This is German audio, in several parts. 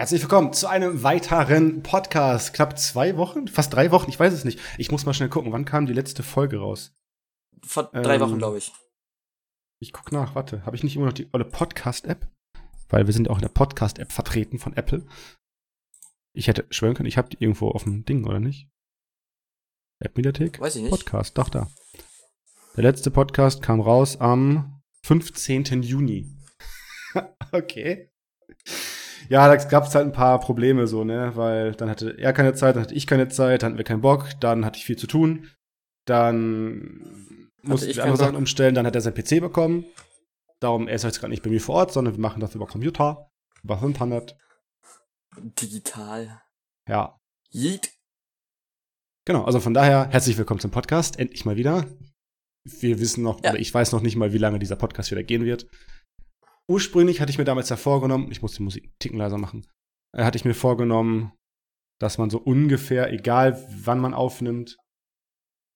Herzlich willkommen zu einem weiteren Podcast. Knapp zwei Wochen, fast drei Wochen, ich weiß es nicht. Ich muss mal schnell gucken, wann kam die letzte Folge raus? Vor drei ähm, Wochen, glaube ich. Ich guck nach, warte. Habe ich nicht immer noch die olle Podcast-App? Weil wir sind auch in der Podcast-App vertreten von Apple. Ich hätte schwören können, ich habe die irgendwo auf dem Ding, oder nicht? App-Mediathek? Weiß ich nicht. Podcast, doch da. Der letzte Podcast kam raus am 15. Juni. okay ja, da gab es halt ein paar Probleme so, ne? Weil dann hatte er keine Zeit, dann hatte ich keine Zeit, dann hatten wir keinen Bock, dann hatte ich viel zu tun, dann musste ich andere Sachen umstellen, dann hat er sein PC bekommen. Darum, er ist jetzt gerade nicht bei mir vor Ort, sondern wir machen das über Computer, über Internet. Digital. Ja. Yeet. Genau, also von daher, herzlich willkommen zum Podcast, endlich mal wieder. Wir wissen noch, ja. oder ich weiß noch nicht mal, wie lange dieser Podcast wieder gehen wird ursprünglich hatte ich mir damals ja vorgenommen, ich muss die Musik einen Ticken leiser machen, äh, hatte ich mir vorgenommen, dass man so ungefähr, egal wann man aufnimmt,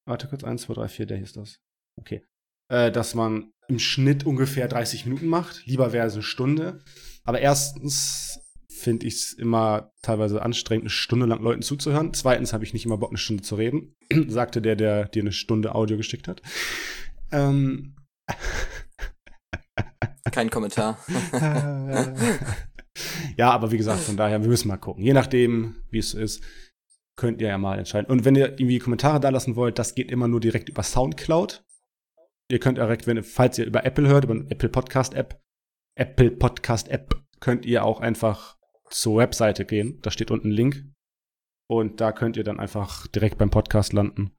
warte kurz, 1, 2, 3, 4, der hier ist das. Okay. Äh, dass man im Schnitt ungefähr 30 Minuten macht. Lieber wäre es eine Stunde. Aber erstens finde ich es immer teilweise anstrengend, eine Stunde lang Leuten zuzuhören. Zweitens habe ich nicht immer Bock, eine Stunde zu reden, sagte der, der dir eine Stunde Audio geschickt hat. Ähm, kein Kommentar. ja, aber wie gesagt, von daher, wir müssen mal gucken. Je nachdem, wie es ist, könnt ihr ja mal entscheiden. Und wenn ihr irgendwie Kommentare da lassen wollt, das geht immer nur direkt über Soundcloud. Ihr könnt direkt, wenn, falls ihr über Apple hört, über Apple Podcast App, Apple Podcast App, könnt ihr auch einfach zur Webseite gehen. Da steht unten ein Link. Und da könnt ihr dann einfach direkt beim Podcast landen.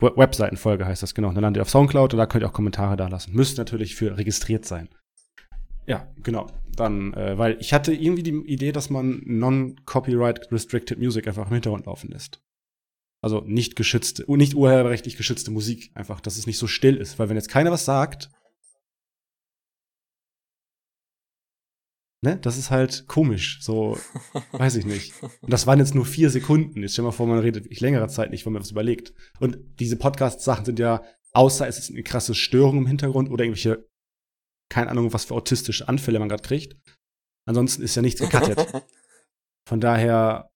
Webseitenfolge heißt das, genau. dann landet ihr auf Soundcloud und da könnt ihr auch Kommentare da lassen. Müsst natürlich für registriert sein. Ja, genau. Dann, äh, weil ich hatte irgendwie die Idee, dass man non-copyright restricted Music einfach im Hintergrund laufen lässt. Also nicht geschützte, nicht urheberrechtlich geschützte Musik einfach, dass es nicht so still ist. Weil wenn jetzt keiner was sagt, Ne? Das ist halt komisch. So, weiß ich nicht. Und das waren jetzt nur vier Sekunden. Jetzt stell mal vor, man redet wirklich längere Zeit nicht, wenn man was überlegt. Und diese Podcast-Sachen sind ja, außer es ist eine krasse Störung im Hintergrund oder irgendwelche, keine Ahnung, was für autistische Anfälle man gerade kriegt. Ansonsten ist ja nichts gecuttet. Von daher,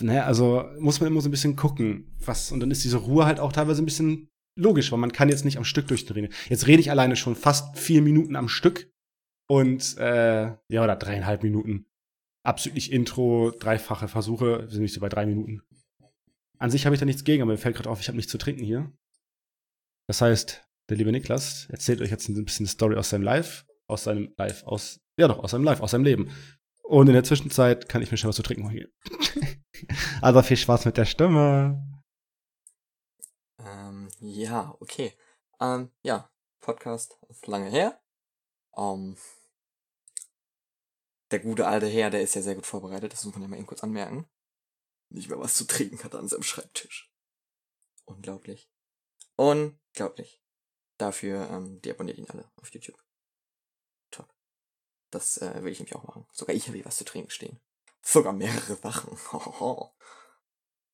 ne, also muss man immer so ein bisschen gucken, was, und dann ist diese Ruhe halt auch teilweise ein bisschen logisch, weil man kann jetzt nicht am Stück durchdrehen. Jetzt rede ich alleine schon fast vier Minuten am Stück und äh, ja, oder dreieinhalb Minuten. Absolut Intro, dreifache Versuche, wir sind nicht so bei drei Minuten. An sich habe ich da nichts gegen, aber mir fällt gerade auf, ich habe nichts zu trinken hier. Das heißt, der liebe Niklas erzählt euch jetzt ein bisschen eine Story aus seinem Live, aus seinem Live, aus, ja doch, aus seinem Live, aus seinem Leben. Und in der Zwischenzeit kann ich mir schon was zu trinken holen. also viel Spaß mit der Stimme. Ähm, ja, okay. Ähm, ja, Podcast ist lange her. Ähm, der gute alte Herr, der ist ja sehr gut vorbereitet, das muss man ja mal eben kurz anmerken. Nicht mehr was zu trinken hat an seinem Schreibtisch. Unglaublich. Unglaublich. Dafür ähm, deabonniert ihn alle auf YouTube. Top. Das äh, will ich nämlich auch machen. Sogar ich habe hier was zu trinken stehen. Sogar mehrere Sachen.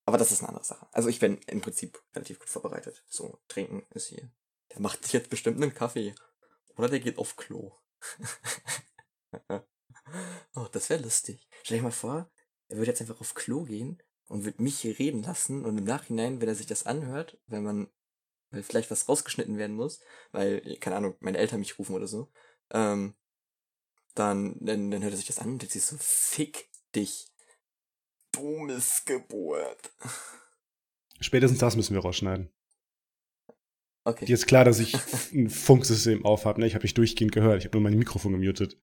Aber das ist eine andere Sache. Also ich bin im Prinzip relativ gut vorbereitet. So, trinken ist hier. Der macht sich jetzt bestimmt einen Kaffee. Oder der geht auf Klo. oh, das wäre lustig. Stell dir mal vor, er würde jetzt einfach auf Klo gehen und würde mich hier reden lassen und im Nachhinein, wenn er sich das anhört, wenn man, weil vielleicht was rausgeschnitten werden muss, weil, keine Ahnung, meine Eltern mich rufen oder so, ähm, dann, dann, dann hört er sich das an und jetzt ist so, fick dich. Du Missgeburt. Spätestens das müssen wir rausschneiden. Okay. Dir ist klar, dass ich ein Funksystem auf habe. Ne? Ich habe dich durchgehend gehört. Ich habe nur mein Mikrofon gemutet.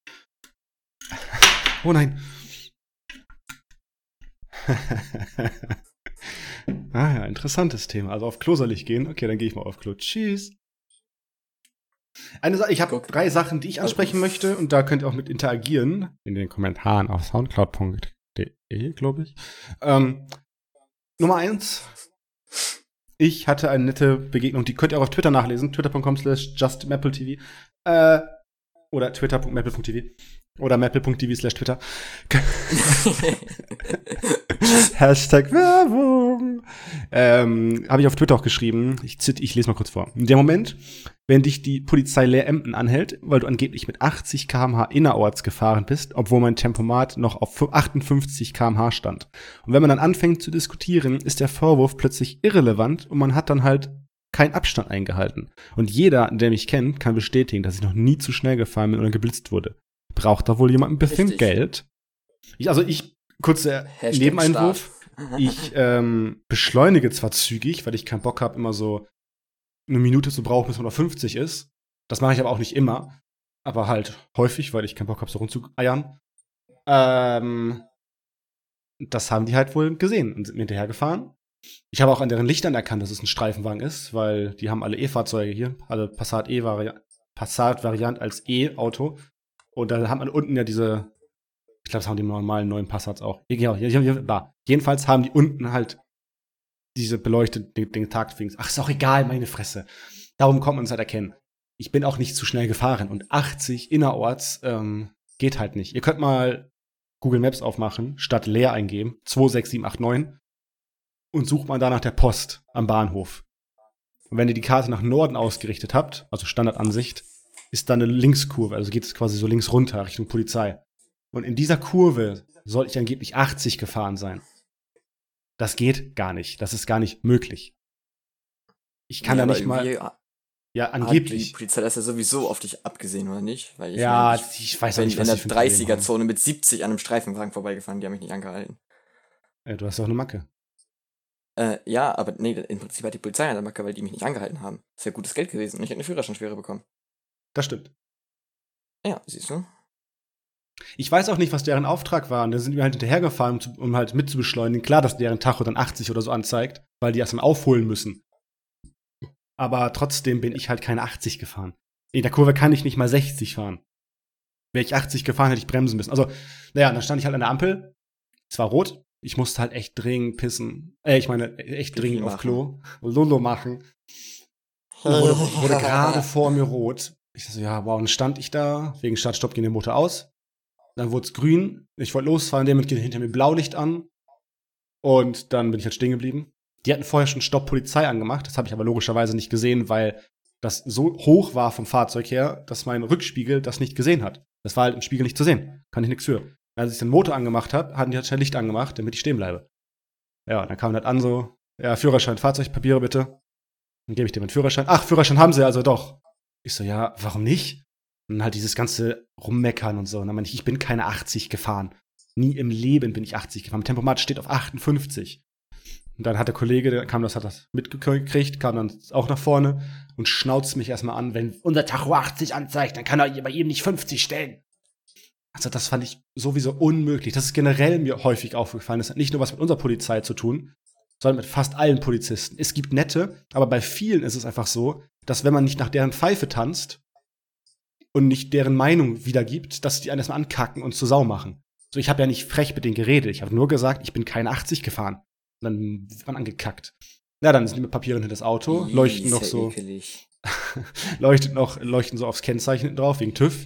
Oh nein. ah ja, interessantes Thema. Also auf Klo soll ich gehen. Okay, dann gehe ich mal auf Klo. Tschüss. Eine Sache, ich habe drei Sachen, die ich ansprechen möchte und da könnt ihr auch mit interagieren in den Kommentaren auf soundcloud.de, glaube ich. Ähm, Nummer eins, ich hatte eine nette Begegnung, die könnt ihr auch auf Twitter nachlesen, twitter.com slash justmappletv äh, oder twitter.maple.tv oder maple.tv slash twitter. Hashtag Werbung. Ähm, Habe ich auf Twitter auch geschrieben. Ich, zit, ich lese mal kurz vor. Dem Moment, wenn dich die Polizei Leer-Emden anhält, weil du angeblich mit 80 km/h innerorts gefahren bist, obwohl mein Tempomat noch auf 58 km/h stand. Und wenn man dann anfängt zu diskutieren, ist der Vorwurf plötzlich irrelevant und man hat dann halt keinen Abstand eingehalten. Und jeder, der mich kennt, kann bestätigen, dass ich noch nie zu schnell gefahren bin oder geblitzt wurde. Braucht da wohl jemand ein bisschen Richtig. Geld? Ich, also ich, kurzer Hashtag Nebeneinwurf. Ich ähm, beschleunige zwar zügig, weil ich keinen Bock habe, immer so eine Minute zu brauchen, bis man auf 50 ist. Das mache ich aber auch nicht immer. Aber halt häufig, weil ich keinen Bock habe, so rumzueiern. Ähm, das haben die halt wohl gesehen und sind mir hinterhergefahren. Ich habe auch an deren Lichtern erkannt, dass es ein Streifenwagen ist, weil die haben alle E-Fahrzeuge hier, alle Passat E-Variant, Passat-Variant als E-Auto. Und da hat man unten ja diese, ich glaube, das haben die normalen neuen Passats auch. Ja. Jedenfalls haben die unten halt diese beleuchteten den, den Tagdings. Ach, ist auch egal, meine Fresse. Darum kommt man es halt erkennen. Ich bin auch nicht zu schnell gefahren und 80 innerorts ähm, geht halt nicht. Ihr könnt mal Google Maps aufmachen, statt leer eingeben, 26789 und sucht mal da nach der Post am Bahnhof. Und wenn ihr die Karte nach Norden ausgerichtet habt, also Standardansicht, ist da eine Linkskurve, also geht es quasi so links runter Richtung Polizei. Und in dieser Kurve soll ich angeblich 80 gefahren sein. Das geht gar nicht. Das ist gar nicht möglich. Ich kann Ja, da nicht mal. Ja, Hat die angeblich. Polizei das ja sowieso auf dich abgesehen, oder nicht? Weil ich Ja, meine, ich ich weiß bin nicht, in was der ein Problem haben. 30er-Zone mit 70 an einem Streifenwagen vorbeigefahren, die haben mich nicht angehalten. Ja, du hast doch eine Macke. Äh, ja, aber nee, im Prinzip hat die Polizei der Macke, weil die mich nicht angehalten haben. Das wäre gutes Geld gewesen und ich hätte eine Führerscheinschwere bekommen. Das stimmt. Ja, siehst du? Ich weiß auch nicht, was deren Auftrag war. Und da sind wir halt hinterhergefahren, um, zu, um halt mitzubeschleunigen. Klar, dass deren Tacho dann 80 oder so anzeigt, weil die erstmal aufholen müssen. Aber trotzdem bin ich halt keine 80 gefahren. In der Kurve kann ich nicht mal 60 fahren. Wäre ich 80 gefahren, hätte ich bremsen müssen. Also, naja, dann stand ich halt an der Ampel. Es war rot. Ich musste halt echt dringend pissen. Äh, ich meine, echt dringend auf machen. Klo. Lolo machen. Dann wurde, wurde gerade vor mir rot. Ich so, ja, wow, dann stand ich da, wegen Start-Stopp ging der Motor aus. Dann wurde es grün. Ich wollte losfahren, der geht hinter mir Blaulicht an. Und dann bin ich halt stehen geblieben. Die hatten vorher schon Stopp Polizei angemacht. Das habe ich aber logischerweise nicht gesehen, weil das so hoch war vom Fahrzeug her, dass mein Rückspiegel das nicht gesehen hat. Das war halt im Spiegel nicht zu sehen. Kann ich nichts für. Als ich den Motor angemacht habe, hatten die halt schnell Licht angemacht, damit ich stehen bleibe. Ja, dann kam halt an so, ja, Führerschein, Fahrzeugpapiere bitte. Dann gebe ich dir meinen Führerschein. Ach, Führerschein haben sie also doch. Ich so, ja, warum nicht? Und halt dieses ganze Rummeckern und so. Und dann meine ich, ich bin keine 80 gefahren. Nie im Leben bin ich 80 gefahren. Tempomat steht auf 58. Und dann hat der Kollege, der kam das, hat das mitgekriegt, kam dann auch nach vorne und schnauzt mich erstmal an, wenn unser Tacho 80 anzeigt, dann kann er bei ihm nicht 50 stellen. Also das fand ich sowieso unmöglich. Das ist generell mir häufig aufgefallen. Das hat nicht nur was mit unserer Polizei zu tun, sondern mit fast allen Polizisten. Es gibt nette, aber bei vielen ist es einfach so, dass wenn man nicht nach deren Pfeife tanzt und nicht deren Meinung wiedergibt, dass die einen erstmal ankacken und zur Sau machen. So, ich habe ja nicht frech mit denen geredet. Ich habe nur gesagt, ich bin keine 80 gefahren. Und dann wird man angekackt. Ja, dann sind die mit Papieren hinter das Auto, Ih, leuchten noch so, leuchten noch, leuchten so aufs Kennzeichen drauf, wegen TÜV.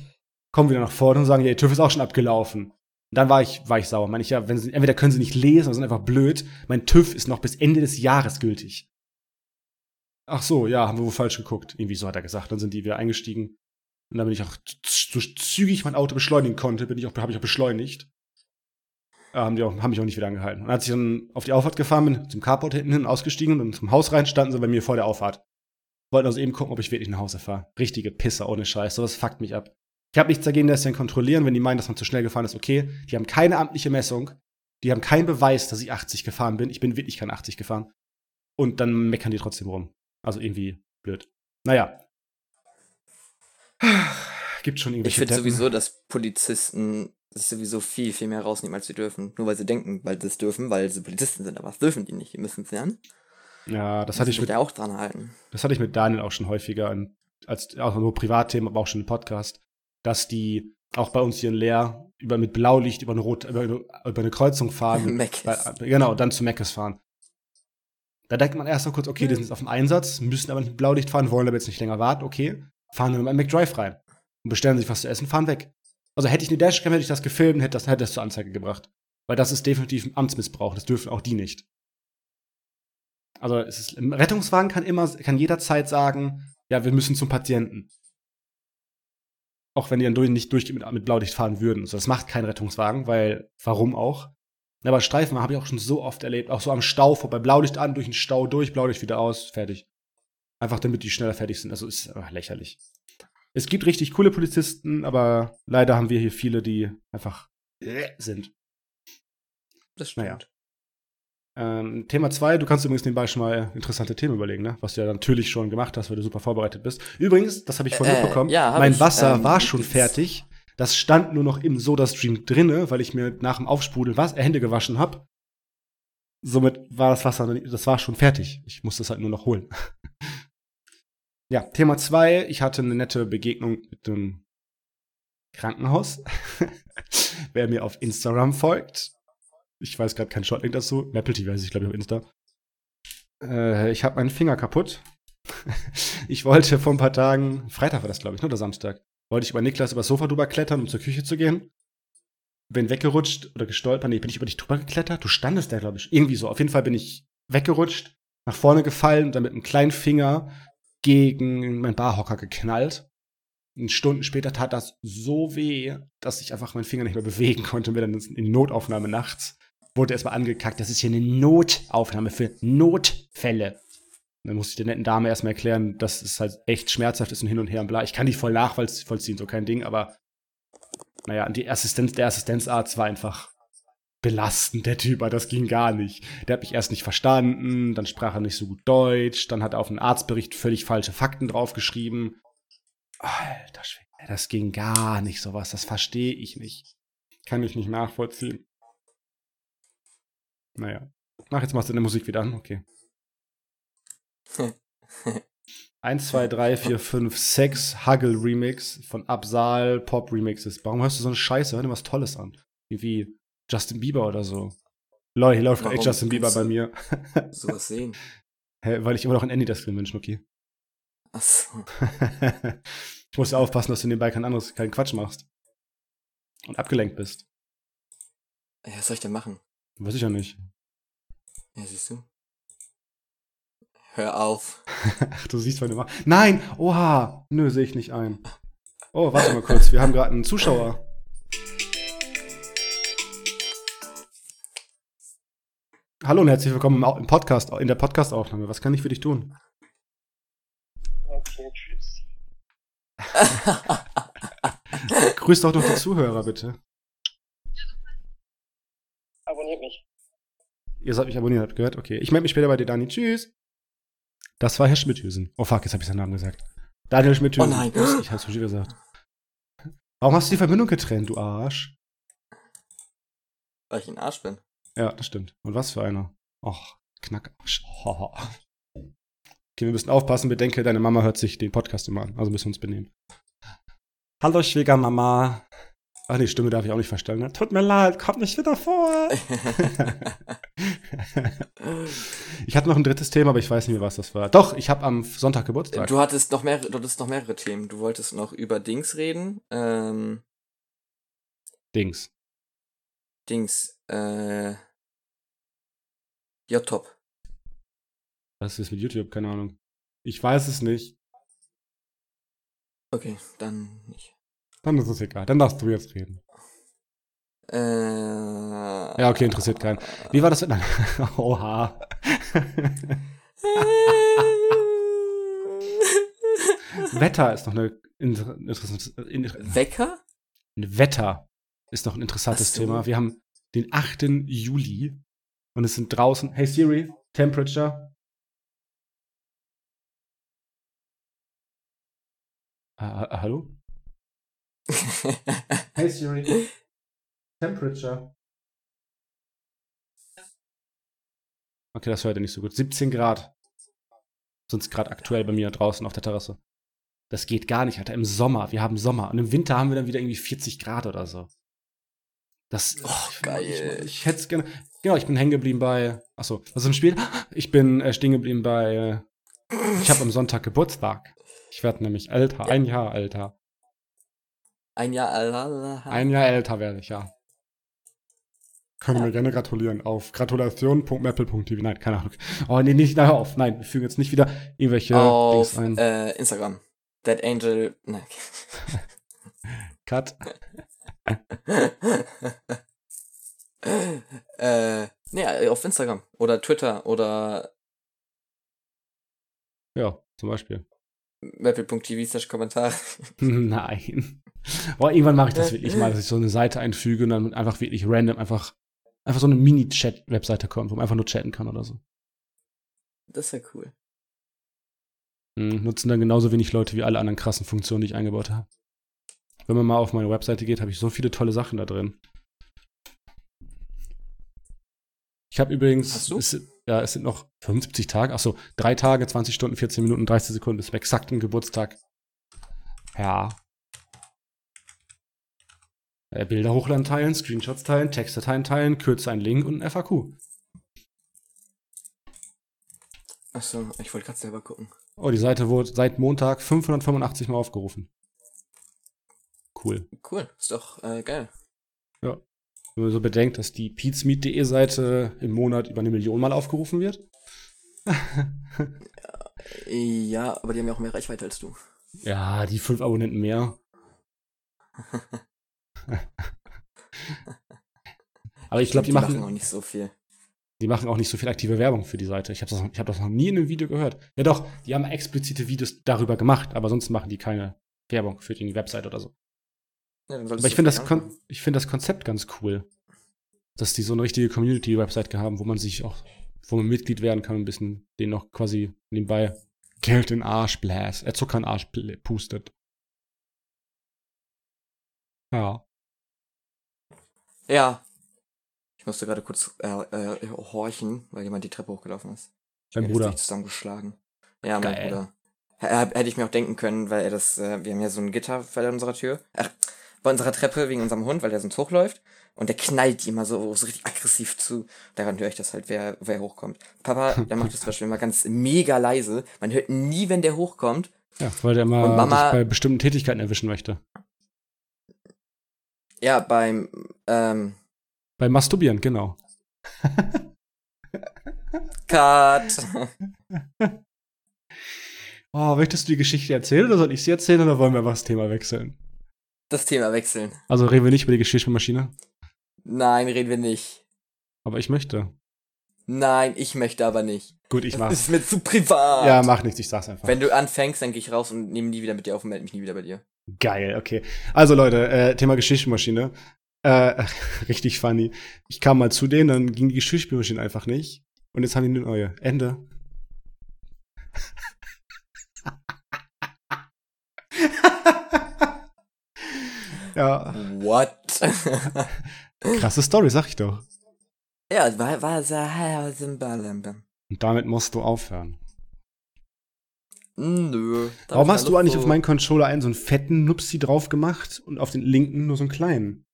Kommen wieder nach vorne und sagen, ja, TÜV ist auch schon abgelaufen. Und dann war ich, war ich sauer. Meine ich ja, wenn sie, entweder können sie nicht lesen oder sind einfach blöd. Mein TÜV ist noch bis Ende des Jahres gültig. Ach so, ja, haben wir wohl falsch geguckt. Irgendwie so hat er gesagt. Dann sind die wieder eingestiegen. Und dann bin ich auch, so zügig mein Auto beschleunigen konnte, bin ich auch, habe ich auch beschleunigt. Haben die auch, haben mich auch nicht wieder angehalten. Und als ich dann auf die Auffahrt gefahren bin, zum Carport hinten hin ausgestiegen und zum Haus rein, standen sie bei mir vor der Auffahrt. Wollten also eben gucken, ob ich wirklich nach Hause fahre. Richtige Pisser ohne Scheiß. Sowas fuckt mich ab. Ich habe nichts dagegen, dass sie dann kontrollieren, wenn die meinen, dass man zu schnell gefahren ist, okay. Die haben keine amtliche Messung. Die haben keinen Beweis, dass ich 80 gefahren bin. Ich bin wirklich kein 80 gefahren. Und dann meckern die trotzdem rum. Also irgendwie blöd. Naja. Gibt schon Ich irgendwelche finde Deppen. sowieso, dass Polizisten sich sowieso viel, viel mehr rausnehmen, als sie dürfen. Nur weil sie denken, weil sie es dürfen, weil sie Polizisten sind. Aber das dürfen die nicht. Die müssen es lernen. Ja, das hatte ich mit auch dran halten. das hatte ich mit Daniel auch schon häufiger, als auch nur Privatthemen, aber auch schon im Podcast, dass die auch bei uns hier in Leer über mit Blaulicht über eine Rot, über, über eine Kreuzung fahren. Meckes. Weil, genau, dann zu Meckes fahren. Da denkt man erst mal kurz, okay, die sind jetzt auf dem Einsatz, müssen aber nicht mit Blaulicht fahren, wollen aber jetzt nicht länger warten, okay, fahren dann in McDrive rein und bestellen sich was zu essen, fahren weg. Also hätte ich eine Dashcam, hätte ich das gefilmt, hätte das, hätte das zur Anzeige gebracht. Weil das ist definitiv ein Amtsmissbrauch, das dürfen auch die nicht. Also es ist, ein Rettungswagen kann immer, kann jederzeit sagen, ja, wir müssen zum Patienten. Auch wenn die dann durch, nicht durch mit, mit Blaulicht fahren würden. Also das macht kein Rettungswagen, weil warum auch? Aber Streifen habe ich auch schon so oft erlebt, auch so am Stau vorbei, Blaulicht an, durch den Stau durch, Blaulicht wieder aus, fertig. Einfach damit die schneller fertig sind. Also ist ach, lächerlich. Es gibt richtig coole Polizisten, aber leider haben wir hier viele, die einfach äh, sind. Das stimmt. Naja. Ähm, Thema 2, du kannst übrigens nebenbei schon mal interessante Themen überlegen, ne? Was du ja natürlich schon gemacht hast, weil du super vorbereitet bist. Übrigens, das habe ich vorhin Äh, mitbekommen, ja, mein ich, Wasser ähm, war schon fertig. Das stand nur noch im Soda-Stream drinne, weil ich mir nach dem Aufsprudeln was, Hände gewaschen habe. Somit war das Wasser, das war schon fertig. Ich musste es halt nur noch holen. ja, Thema 2, ich hatte eine nette Begegnung mit dem Krankenhaus. Wer mir auf Instagram folgt, ich weiß gerade keinen Shotlink dazu. Apple TV weiß ich, glaube ich, auf Insta. Äh, ich habe meinen Finger kaputt. ich wollte vor ein paar Tagen, Freitag war das, glaube ich, ne, oder Samstag, wollte ich über Niklas übers Sofa drüber klettern, um zur Küche zu gehen. Bin weggerutscht oder gestolpert. Nee, bin ich über dich drüber geklettert? Du standest da, glaube ich. Irgendwie so. Auf jeden Fall bin ich weggerutscht, nach vorne gefallen und dann mit einem kleinen Finger gegen meinen Barhocker geknallt. Und Stunden später tat das so weh, dass ich einfach meinen Finger nicht mehr bewegen konnte und mir dann in Notaufnahme nachts wurde erstmal angekackt, das ist hier eine Notaufnahme für Notfälle. Dann musste ich der netten Dame erstmal erklären, dass es halt echt schmerzhaft ist und hin und her und bla. Ich kann die voll nachvollziehen, so kein Ding, aber naja, die Assistenz, der Assistenzarzt war einfach belastend, der Typ, aber das ging gar nicht. Der hat mich erst nicht verstanden, dann sprach er nicht so gut Deutsch, dann hat er auf einen Arztbericht völlig falsche Fakten draufgeschrieben. Alter Schwede, das ging gar nicht sowas, das verstehe ich nicht. Kann ich nicht nachvollziehen. Naja. Ach, jetzt machst du deine Musik wieder an, okay. 1, 2, 3, 4, 5, 6 Huggle Remix von Absal Pop Remixes. Warum hörst du so eine Scheiße? Hör dir was Tolles an. Wie Justin Bieber oder so. Lol, hier läuft echt Justin Bieber bei mir. Sowas sehen. Hä, Weil ich immer noch ein Andy das Film bin, Schnucki. Achso. ich muss ja aufpassen, dass du nebenbei kein anderes, keinen Quatsch machst. Und abgelenkt bist. Ja, was soll ich denn machen? Weiß ich ja nicht. Ja, siehst du. Hör auf. Ach, du siehst, was du machst. Nein! Oha! Nö, sehe ich nicht ein. Oh, warte mal kurz. Wir haben gerade einen Zuschauer. Hallo und herzlich willkommen im Podcast, in der Podcast-Aufnahme. Was kann ich für dich tun? Okay, tschüss. Grüß doch noch die Zuhörer, bitte. Abonniert mich. Ihr sollt mich abonnieren, habt ihr gehört? Okay. Ich melde mich später bei dir, Dani. Tschüss. Das war Herr Schmidthüsen. Oh fuck, jetzt habe ich seinen Namen gesagt. Daniel Schmidthüsen. Oh nein. Ich hab's schon wieder gesagt. Warum hast du die Verbindung getrennt, du Arsch? Weil ich ein Arsch bin. Ja, das stimmt. Und was für einer? Och, Knackarsch. Okay, wir müssen aufpassen. Bedenke, deine Mama hört sich den Podcast immer an. Also müssen wir uns benehmen. Hallo, Schwiegermama. Ach nee, Stimme darf ich auch nicht verstellen. Ne? Tut mir leid, kommt nicht wieder vor. ich hatte noch ein drittes Thema, aber ich weiß nicht mehr, was das war. Doch, ich habe am Sonntag Geburtstag. du hattest noch mehr, du hattest noch mehrere Themen. Du wolltest noch über Dings reden. Ähm, Dings. Dings, äh, J-Top. Was ist mit YouTube? Keine Ahnung. Ich weiß es nicht. Okay, dann nicht. Dann ist es egal. Dann darfst du jetzt reden. Äh, ja, okay, interessiert keinen. Wie war das? Nein. Oha. Wetter ist noch eine inter interessante. In, Wecker? Wetter ist noch ein interessantes. Thema. Wir haben den 8. Juli und es sind draußen. Hey Siri, Temperature. Ah, ah, hallo? Hey Siri, Temperature. Okay, das hört ihr nicht so gut. 17 Grad. Sind gerade aktuell bei mir draußen auf der Terrasse. Das geht gar nicht, Alter. Im Sommer. Wir haben Sommer. Und im Winter haben wir dann wieder irgendwie 40 Grad oder so. Das. Oh, ich, geil. Ich, ich hätte es gerne. Genau, ich bin hängen geblieben bei. Achso, was ist im Spiel? Ich bin äh, stehen geblieben bei. Äh, ich habe am Sonntag Geburtstag. Ich werde nämlich älter. Ein Jahr älter. Ein Jahr, alala. Ein Jahr älter werde ich, ja. Können ja. mir gerne gratulieren auf gratulation.maple.tv. Nein, keine Ahnung. Oh, nee, nicht, hör auf. Nein, wir fügen jetzt nicht wieder irgendwelche auf, Dings ein. Äh, Instagram. Dead Angel. Nein. Cut. äh, nee, auf Instagram oder Twitter oder. Ja, zum Beispiel. Maple.tv slash Kommentar. Nein. Boah, irgendwann mache ich das wirklich mal, dass ich so eine Seite einfüge und dann einfach wirklich random einfach, einfach so eine Mini-Chat-Webseite kommt, wo man einfach nur chatten kann oder so. Das ist ja cool. Hm, nutzen dann genauso wenig Leute wie alle anderen krassen Funktionen, die ich eingebaut habe. Wenn man mal auf meine Webseite geht, habe ich so viele tolle Sachen da drin. Ich habe übrigens? Es, ja, es sind noch 75 Tage, achso, drei Tage, 20 Stunden, 14 Minuten, 30 Sekunden bis zum exakten Geburtstag. Ja, äh, Bilder hochladen teilen, Screenshots teilen, Textdateien teilen, kürze einen Link und ein FAQ. Achso, ich wollte gerade selber gucken. Oh, die Seite wurde seit Montag 585 Mal aufgerufen. Cool. Cool, ist doch äh, geil. Ja. Wenn man so bedenkt, dass die peatsmeet.de Seite im Monat über eine Million Mal aufgerufen wird. ja, aber die haben ja auch mehr Reichweite als du. Ja, die fünf Abonnenten mehr. Aber ich glaube, die, die, machen, machen auch nicht so viel. Die machen auch nicht so viel aktive Werbung für die Seite. Ich habe das, hab das noch nie in einem Video gehört. Ja doch, die haben explizite Videos darüber gemacht, aber sonst machen die keine Werbung für die Website oder so. Ja, aber ich finde das, find das Konzept ganz cool. Dass die so eine richtige Community-Website haben, wo man sich auch, wo man Mitglied werden kann, ein bisschen den noch quasi nebenbei Geld in Arsch bläst, äh, Zucker in Arsch pustet. Ja. Ja. Ich musste gerade kurz äh, äh, horchen, weil jemand die Treppe hochgelaufen ist. Ich Dein Bruder. zusammengeschlagen. Ja, Geil. mein Bruder. H hätte ich mir auch denken können, weil er das, äh, wir haben ja so ein Gitter vor unserer Tür. Ach, bei unserer Treppe wegen unserem Hund, weil der sonst hochläuft. Und der knallt immer so, so richtig aggressiv zu. Daran höre ich das halt, wer, wer hochkommt. Papa, der macht das zum Beispiel immer ganz mega leise. Man hört nie, wenn der hochkommt. Ja, weil der immer Mama, bei bestimmten Tätigkeiten erwischen möchte. Ja, beim ähm, beim Masturbieren, genau. Cut. oh, möchtest du die Geschichte erzählen oder soll ich sie erzählen oder wollen wir einfach das Thema wechseln? Das Thema wechseln. Also reden wir nicht über die Geschirrspülmaschine? Nein, reden wir nicht. Aber ich möchte. Nein, ich möchte aber nicht. Gut, ich mach. Das ist mir zu privat. Ja, mach nichts, ich sag's einfach. Wenn du anfängst, dann geh ich raus und nehme nie wieder mit dir auf und melde mich nie wieder bei dir. Geil, okay. Also Leute, äh, Thema Geschirrspülmaschine. Äh, richtig funny. Ich kam mal zu denen, dann ging die Geschirrspülmaschine einfach nicht. Und jetzt haben die eine neue. Ende. ja. What? Krasse Story, sag ich doch. Ja, war, war so. Und damit musst du aufhören. Nö. Warum hast du eigentlich so auf meinen Controller einen so einen fetten Nupsi drauf gemacht und auf den linken nur so einen kleinen?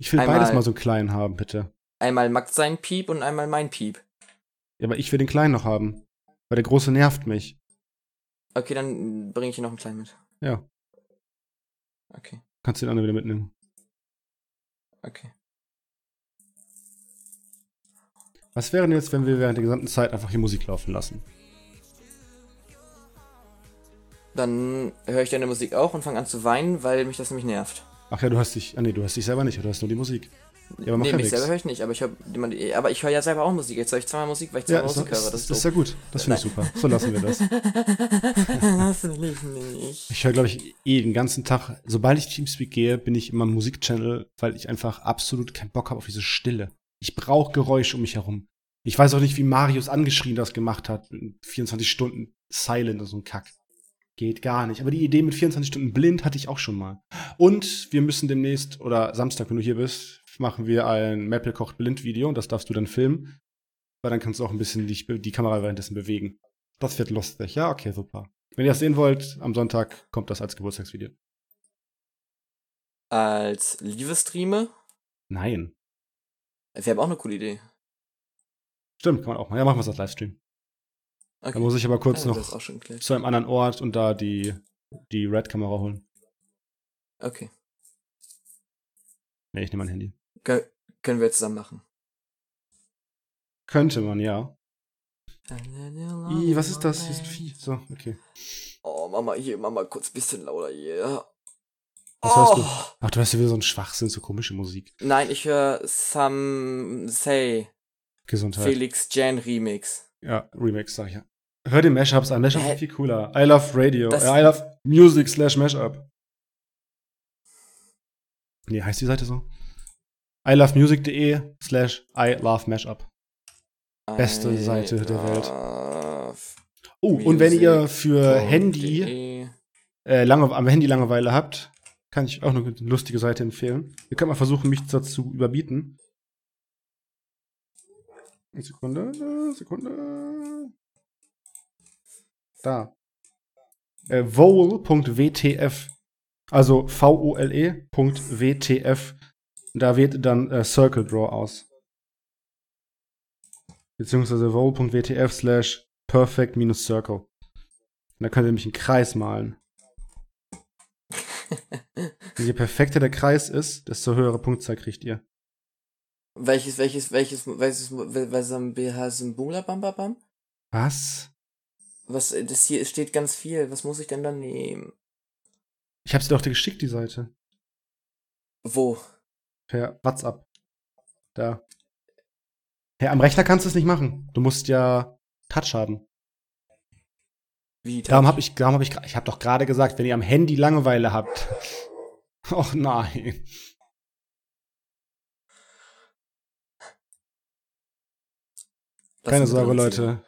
Ich will einmal, beides mal so einen kleinen haben, bitte. Einmal Max sein Piep und einmal mein Piep. Ja, aber ich will den kleinen noch haben. Weil der große nervt mich. Okay, dann bringe ich hier noch einen kleinen mit. Ja. Okay. Kannst du den anderen wieder mitnehmen. Okay. Was wäre denn jetzt, wenn wir während der gesamten Zeit einfach hier Musik laufen lassen? Dann höre ich deine Musik auch und fange an zu weinen, weil mich das nämlich nervt. Ach ja, du hast dich. Ah nee, du hast dich selber nicht, du hast nur die Musik. Ja, aber nee, mich selber höre ich nicht, aber ich höre aber ich höre ja selber auch Musik. Jetzt höre ich zweimal Musik, weil ich zweimal ja, Musik höre. Das ist, ist ja gut. Das finde ich super. So lassen wir das. das will ich nicht. Ich höre, glaube ich, eh den ganzen Tag, sobald ich Teamspeak gehe, bin ich immer im Musikchannel, weil ich einfach absolut keinen Bock habe auf diese Stille. Ich brauche Geräusche um mich herum. Ich weiß auch nicht, wie Marius angeschrien das gemacht hat. 24 Stunden Silent und so ein Kack. Geht gar nicht. Aber die Idee mit 24 Stunden blind hatte ich auch schon mal. Und wir müssen demnächst, oder Samstag, wenn du hier bist, machen wir ein Maple kocht blind Video und das darfst du dann filmen. Weil dann kannst du auch ein bisschen die, die Kamera währenddessen bewegen. Das wird lustig. Ja, okay, super. Wenn ihr das sehen wollt, am Sonntag kommt das als Geburtstagsvideo. Als Liebesstreame? Nein. Wir haben auch eine coole Idee. Stimmt, kann man auch mal. Ja, machen wir es als Livestream. Okay. Da muss ich aber kurz ja, noch zu einem anderen Ort und da die, die Red-Kamera holen. Okay. Nee, ich nehme mein Handy. Ge Können wir zusammen machen. Könnte man, ja. Ih, was ist das? Hier ist ein Vieh. So, okay. Oh, Mama, hier, Mama, kurz ein bisschen lauter hier. Was hörst du? Oh. Ach, du hörst ja wieder so einen Schwachsinn, so komische Musik. Nein, ich höre Some Say Gesundheit. Felix Jan Remix. Ja, Remix, sag ich ja. Hör den Mashups an. Mashups Hä? sind viel cooler. I love Radio. Äh, I love Music slash Mashup. Nee, heißt die Seite so? I love music.de slash I love Mashup. Beste I Seite der Welt. Oh, und wenn ihr für Handy, äh, lange, am Handy Langeweile habt, kann ich auch eine lustige Seite empfehlen. Ihr könnt mal versuchen, mich dazu überbieten. Eine Sekunde, Sekunde. Da. Äh, vole.wtf. Also V-O-L-E.wtf. Da wählt dann äh, Circle Draw aus. Beziehungsweise vole.wtf slash perfect minus circle. Und da könnt ihr nämlich einen Kreis malen. Je perfekter der Kreis ist, desto höhere Punktzahl kriegt ihr. Welches, welches, welches, welches, was am BH Symbol bam, bam, bam? Was? Was, das hier steht ganz viel. Was muss ich denn da nehmen? Ich hab's dir doch dir geschickt, die Seite. Wo? Per WhatsApp. Da. Ja, am Rechner kannst du es nicht machen. Du musst ja Touch haben. Wie? Darum habe ich, darum hab ich, ich habe doch gerade gesagt, wenn ihr am Handy Langeweile habt. Och nein. Keine Sorge, Leute.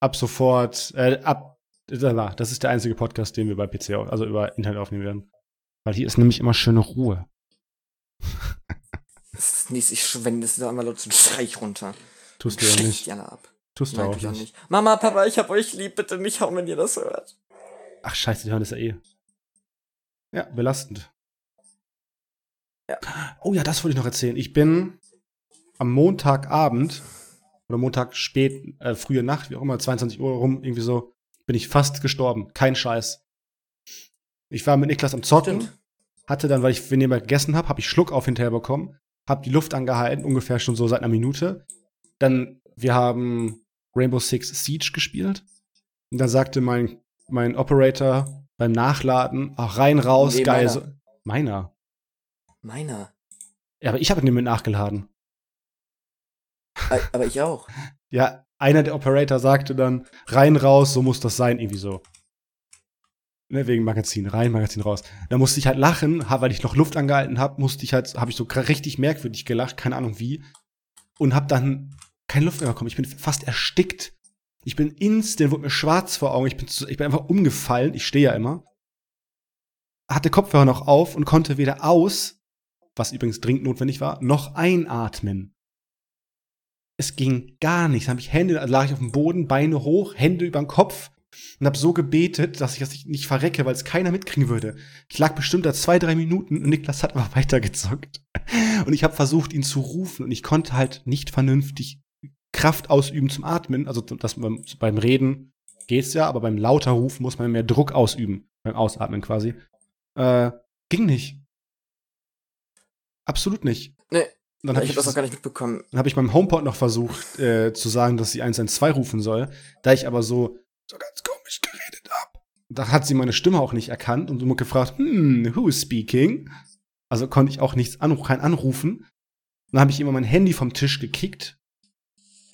Ab sofort, äh, ab, das ist der einzige Podcast, den wir bei PC, au- also über Internet aufnehmen werden. Weil hier ist nämlich immer schöne Ruhe. Das ist nichts, ich schwende es einmal laut einen Streich runter. Tust du ja nicht. die alle ab. Tust du Nein, auch nicht. nicht. Mama, Papa, ich hab euch lieb, bitte nicht hauen, wenn ihr das hört. Ach scheiße, die hören das ja eh. Ja, belastend. Ja. Oh ja, das wollte ich noch erzählen. Ich bin am Montagabend oder Montag spät, äh, frühe Nacht, wie auch immer, 22 Uhr rum, irgendwie so, bin ich fast gestorben. Kein Scheiß. Ich war mit Niklas am Zocken, Stimmt. hatte dann, weil ich wenn nebenbei gegessen habe, habe ich Schluck auf hinterher bekommen, habe die Luft angehalten, ungefähr schon so seit einer Minute. Dann, wir haben Rainbow Six Siege gespielt. Und dann sagte mein, mein Operator beim Nachladen, ach, rein, raus, Nee, geil. meiner. So, meiner. Meiner. Ja, aber ich habe ihn mit nachgeladen. Aber ich auch. Ja, einer der Operator sagte dann, rein, raus, so muss das sein, irgendwie so. Ne, wegen Magazin, rein, Magazin, raus. Da musste ich halt lachen, weil ich noch Luft angehalten habe, musste ich halt, habe ich so richtig merkwürdig gelacht, keine Ahnung wie. Und hab dann keine Luft mehr bekommen. Ich bin fast erstickt. Ich bin instant, wurde mir schwarz vor Augen. Ich bin, ich bin einfach umgefallen. Ich stehe ja immer. Hatte Kopfhörer noch auf und konnte weder aus, was übrigens dringend notwendig war, noch einatmen. Es ging gar nichts. Habe ich Hände, lag ich auf dem Boden, Beine hoch, Hände über den Kopf und habe so gebetet, dass ich das nicht verrecke, weil es keiner mitkriegen würde. Ich lag bestimmt da zwei, drei Minuten und Niklas hat aber weitergezockt. Und ich habe versucht, ihn zu rufen und ich konnte halt nicht vernünftig Kraft ausüben zum Atmen. Also das beim, beim Reden geht's ja, aber beim lauter Rufen muss man mehr Druck ausüben. Beim Ausatmen quasi. Äh, ging nicht. Absolut nicht. Nee, Dann hab ich ich, hab das auch gar nicht mitbekommen. dann habe ich meinem HomePod noch versucht äh, zu sagen, dass sie 112 rufen soll. Da ich aber so, so ganz komisch geredet hab. Da hat sie meine Stimme auch nicht erkannt und so gefragt, hm, who is speaking? Also konnte ich auch nichts anrufen, kein anrufen. Dann habe ich immer mein Handy vom Tisch gekickt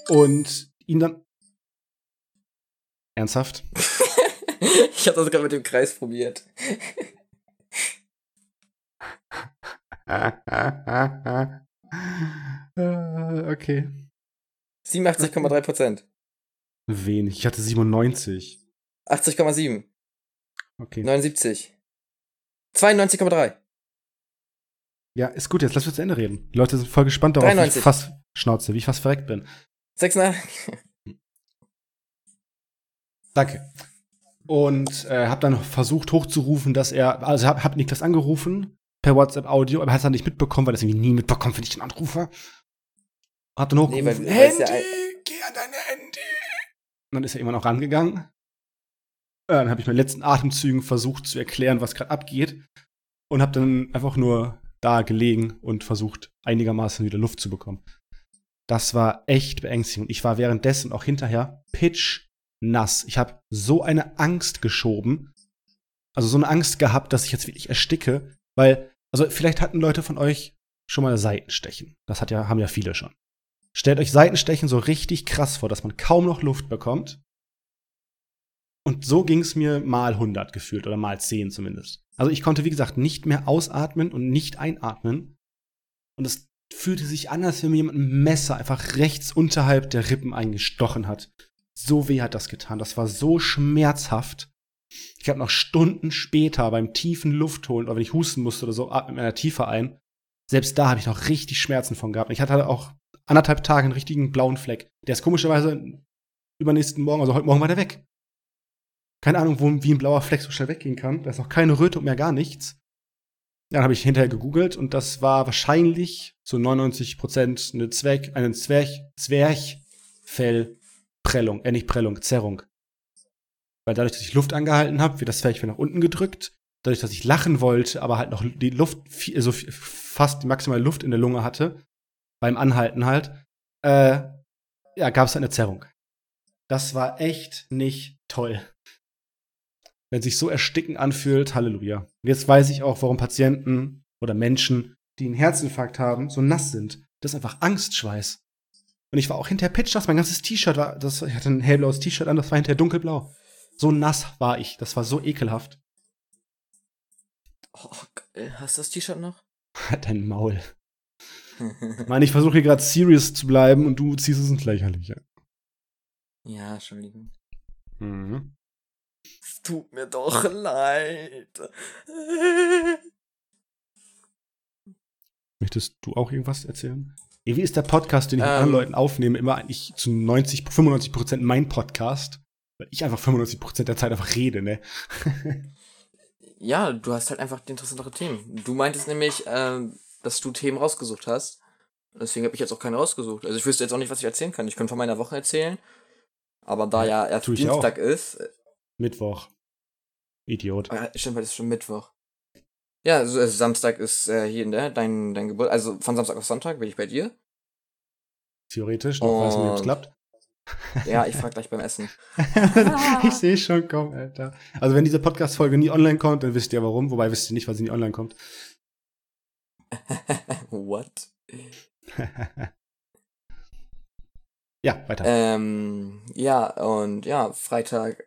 und ihn dann ernsthaft. ich hab das gerade mit dem Kreis probiert. Äh, okay. 87,3 Prozent. Wenig. Ich hatte 97. 80,7. Okay. 79. 92,3. Ja, ist gut, jetzt lass uns zu Ende reden. Die Leute sind voll gespannt darauf, wie 93. ich fast schnauze, wie ich fast verreckt bin. 86. Danke. Und äh, hab dann versucht hochzurufen, dass er, also hab, hab Niklas angerufen per WhatsApp Audio, aber er hat es dann nicht mitbekommen, weil er es irgendwie nie mitbekommt, wenn ich ihn anrufe. Hab dann Nee, hochgerufen, weil- weil Handy, ja geh an deine Handy. Und dann ist er irgendwann auch rangegangen. Äh, Dann habe ich mit den letzten Atemzügen versucht zu erklären, was gerade abgeht. Und hab dann einfach nur da gelegen und versucht, einigermaßen wieder Luft zu bekommen. Das war echt beängstigend. Ich war währenddessen auch hinterher pitch nass. Ich habe so eine Angst geschoben, also so eine Angst gehabt, dass ich jetzt wirklich ersticke, weil, also vielleicht hatten Leute von euch schon mal Seitenstechen. Das hat ja, haben ja viele schon. Stellt euch Seitenstechen so richtig krass vor, dass man kaum noch Luft bekommt. Und so ging es mir mal 100 gefühlt oder mal 10 zumindest. Also ich konnte, wie gesagt, nicht mehr ausatmen und nicht einatmen. Und es fühlte sich an, als wenn mir jemand ein Messer einfach rechts unterhalb der Rippen eingestochen hat. So weh hat das getan. Das war so schmerzhaft. Ich habe noch Stunden später beim tiefen Luftholen oder wenn ich husten musste oder so, atmet in einer Tiefe ein. Selbst da habe ich noch richtig Schmerzen von gehabt. Ich hatte halt auch anderthalb Tage einen richtigen blauen Fleck. Der ist komischerweise übernächsten Morgen, also heute Morgen war der weg. Keine Ahnung, wo, wie ein blauer Fleck so schnell weggehen kann. Da ist noch keine Röte und mehr gar nichts. Dann habe ich hinterher gegoogelt und das war wahrscheinlich zu 99 Prozent eine Zwerg, eine Zwerg, Zwerchfellprellung, äh nicht Prellung, Zerrung. Weil dadurch, dass ich Luft angehalten habe, wird das Zwerchfell nach unten gedrückt. Dadurch, dass ich lachen wollte, aber halt noch die Luft, also fast die maximale Luft in der Lunge hatte, beim Anhalten halt, äh, ja, gab es eine Zerrung. Das war echt nicht toll. Wenn sich so ersticken anfühlt, Halleluja. Jetzt weiß ich auch, warum Patienten oder Menschen, die einen Herzinfarkt haben, so nass sind. Das ist einfach Angstschweiß. Und ich war auch hinterher pitchnass, mein ganzes T-Shirt war, das, ich hatte ein hellblaues T-Shirt an, das war hinterher dunkelblau. So nass war ich, das war so ekelhaft. Oh, hast du das T-Shirt noch? Dein Maul. ich meine, ich versuche hier gerade serious zu bleiben und du ziehst es ins Lächerliche. Ja, Entschuldigung. Mhm. Es tut mir doch leid. Möchtest du auch irgendwas erzählen? Wie ist der Podcast, den ich mit Ähm. anderen Leuten aufnehme, immer eigentlich zu 90, 95 Prozent mein Podcast? Weil ich einfach 95 Prozent der Zeit einfach rede, ne? Ja, du hast halt einfach die interessantere Themen. Du meintest nämlich, ähm, dass du Themen rausgesucht hast. Deswegen habe ich jetzt auch keine rausgesucht. Also ich wüsste jetzt auch nicht, was ich erzählen kann. Ich könnte von meiner Woche erzählen. Aber da ja erst tu ich Dienstag ist. äh, Mittwoch. Idiot. ah, stimmt, weil es ist schon Mittwoch. Ja, also, also Samstag ist äh, hier, ne? Dein, dein Geburt. Also von Samstag auf Sonntag bin ich bei dir. Theoretisch, noch weiß nicht, ob es klappt. Ja, ich frag gleich beim Essen. ich sehe schon kommen, Alter. Also wenn diese Podcast-Folge nie online kommt, dann wisst ihr warum. Wobei wisst ihr nicht, weil sie nie online kommt. What? ja, weiter. Ähm, ja, und ja, Freitag,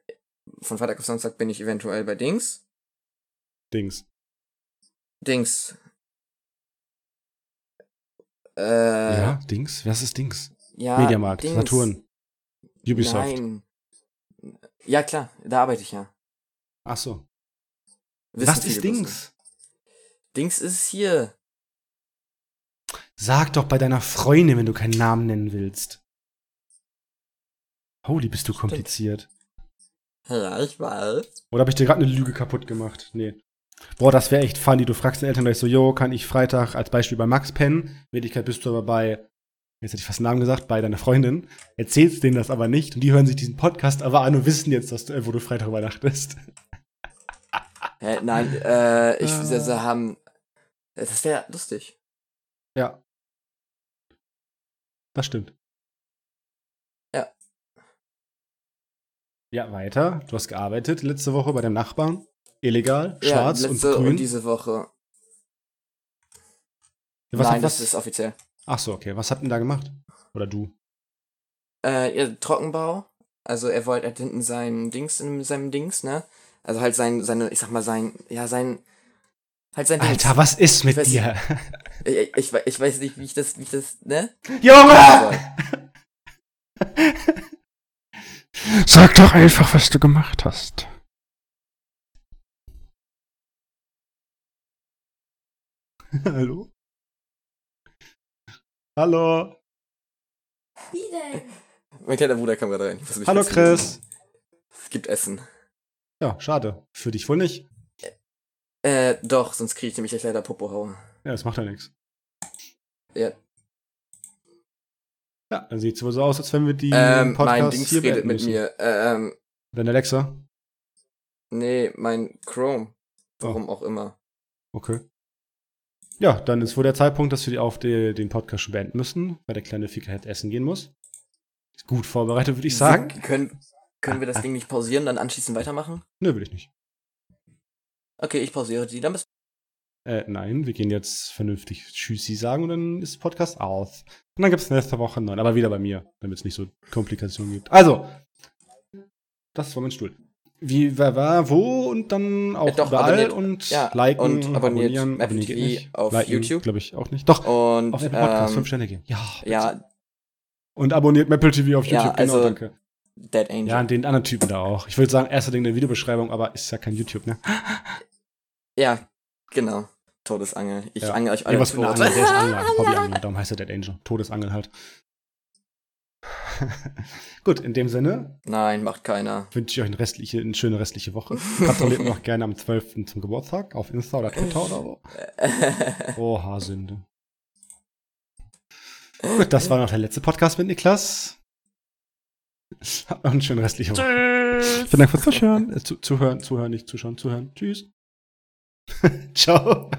von Freitag auf Samstag bin ich eventuell bei Dings. Dings. Dings. Äh, ja, Dings? Was ist Dings? ja, Mediamarkt, Dings. Saturn, Ubisoft. Nein. Ja, klar, da arbeite ich ja. Ach so. Wissen Was ist Dings? Dings ist hier. Sag doch bei deiner Freundin, wenn du keinen Namen nennen willst. Holy, bist du kompliziert. Ja, ich weiß. Oder habe ich dir gerade eine Lüge kaputt gemacht? Nee. Boah, das wäre echt funny. Du fragst den Eltern gleich so, jo, kann ich Freitag als Beispiel bei Max pennen? In Wirklichkeit bist du aber bei, jetzt hätte ich fast einen Namen gesagt, bei deiner Freundin. Erzählst denen das aber nicht und die hören sich diesen Podcast aber an und wissen jetzt, dass du, äh, wo du Freitag übernachtest. Hä, nein, äh, ich, Ah. sie, haben, das wäre lustig. Ja. Das stimmt. Ja. Ja, weiter. Du hast gearbeitet letzte Woche bei dem Nachbarn. Illegal, Ja, schwarz und letzte grün. diese Woche. was, nein, was, das ist offiziell. Ach so, okay. Was habt ihr da gemacht? Oder du? Äh, ja, Trockenbau. Also er wollte, hat hinten sein Dings in seinem Dings, ne? Also halt sein, seine, ich sag mal sein, ja, sein, halt sein Dings. Alter, was ist mit weiß dir? Ich, ich, ich weiß nicht, wie ich das, wie ich das, ne? Junge! Sag doch einfach, was du gemacht hast. Hallo? Hallo? Wie denn? Mein kleiner Bruder kam gerade rein. Ich muss mich Hallo Chris. Es gibt Essen. Ja, schade. Für dich wohl nicht. Äh, doch, sonst kriege ich nämlich gleich leider Popo hauen. Ja, das macht ja nichts. Ja, Ja, dann sieht es wohl so aus, als wenn wir die ähm, mein Podcast Dings hier redet mit müssen. mir. Ähm, Deine Alexa? nee, mein Chrome. Oh. Warum auch immer. Okay. Ja, dann ist wohl der Zeitpunkt, dass wir die auf die, den Podcast schon beenden müssen, weil der kleine Fickerhead essen gehen muss. Ist gut vorbereitet, würde ich sagen. Sie- Können, können wir das Ding nicht pausieren, dann anschließend weitermachen? Nö, will ich nicht. Okay, ich pausiere die, dann bis. Äh, nein, wir gehen jetzt vernünftig Tschüssi sagen und dann ist Podcast aus. Und dann gibt's nächste Woche neuen, aber wieder bei mir, damit es nicht so Komplikationen gibt. Also, das war mein Stuhl. Wie, wer war, wo und dann auch Äh, doch, überall und ja, liken, und abonniert abonnieren, Apple TV nicht. auf liken, YouTube. glaube ich auch nicht. Doch, Und auf Apple Podcast, ähm, fünf Sterne geben. Ja, bitte. ja, Und abonniert Maple TV auf Ja, YouTube, genau, also- danke. Dead Angel. Ja, und den anderen Typen da auch. Ich würde sagen, erster Ding in der Videobeschreibung, aber ist ja kein YouTube, ne? Ja, genau. Todesangel. Ich Ja. angel euch alle mit einer tot. Angel, der ist Angler, Hobbyangler, darum heißt er Dead Angel. Todesangel halt. Gut, in dem Sinne Nein, macht keiner. wünsche ich euch eine, restliche, eine schöne restliche Woche. Gratuliert mir auch gerne am 12. zum Geburtstag auf Insta oder Twitter oder so. Oha, Sünde. Gut, das war noch der letzte Podcast mit Niklas. Habt noch eine schöne restliche Woche. Vielen Dank fürs Zuhören. Äh, zu, zuhören, zuhören, nicht zuschauen, zuhören. Tschüss. Ciao.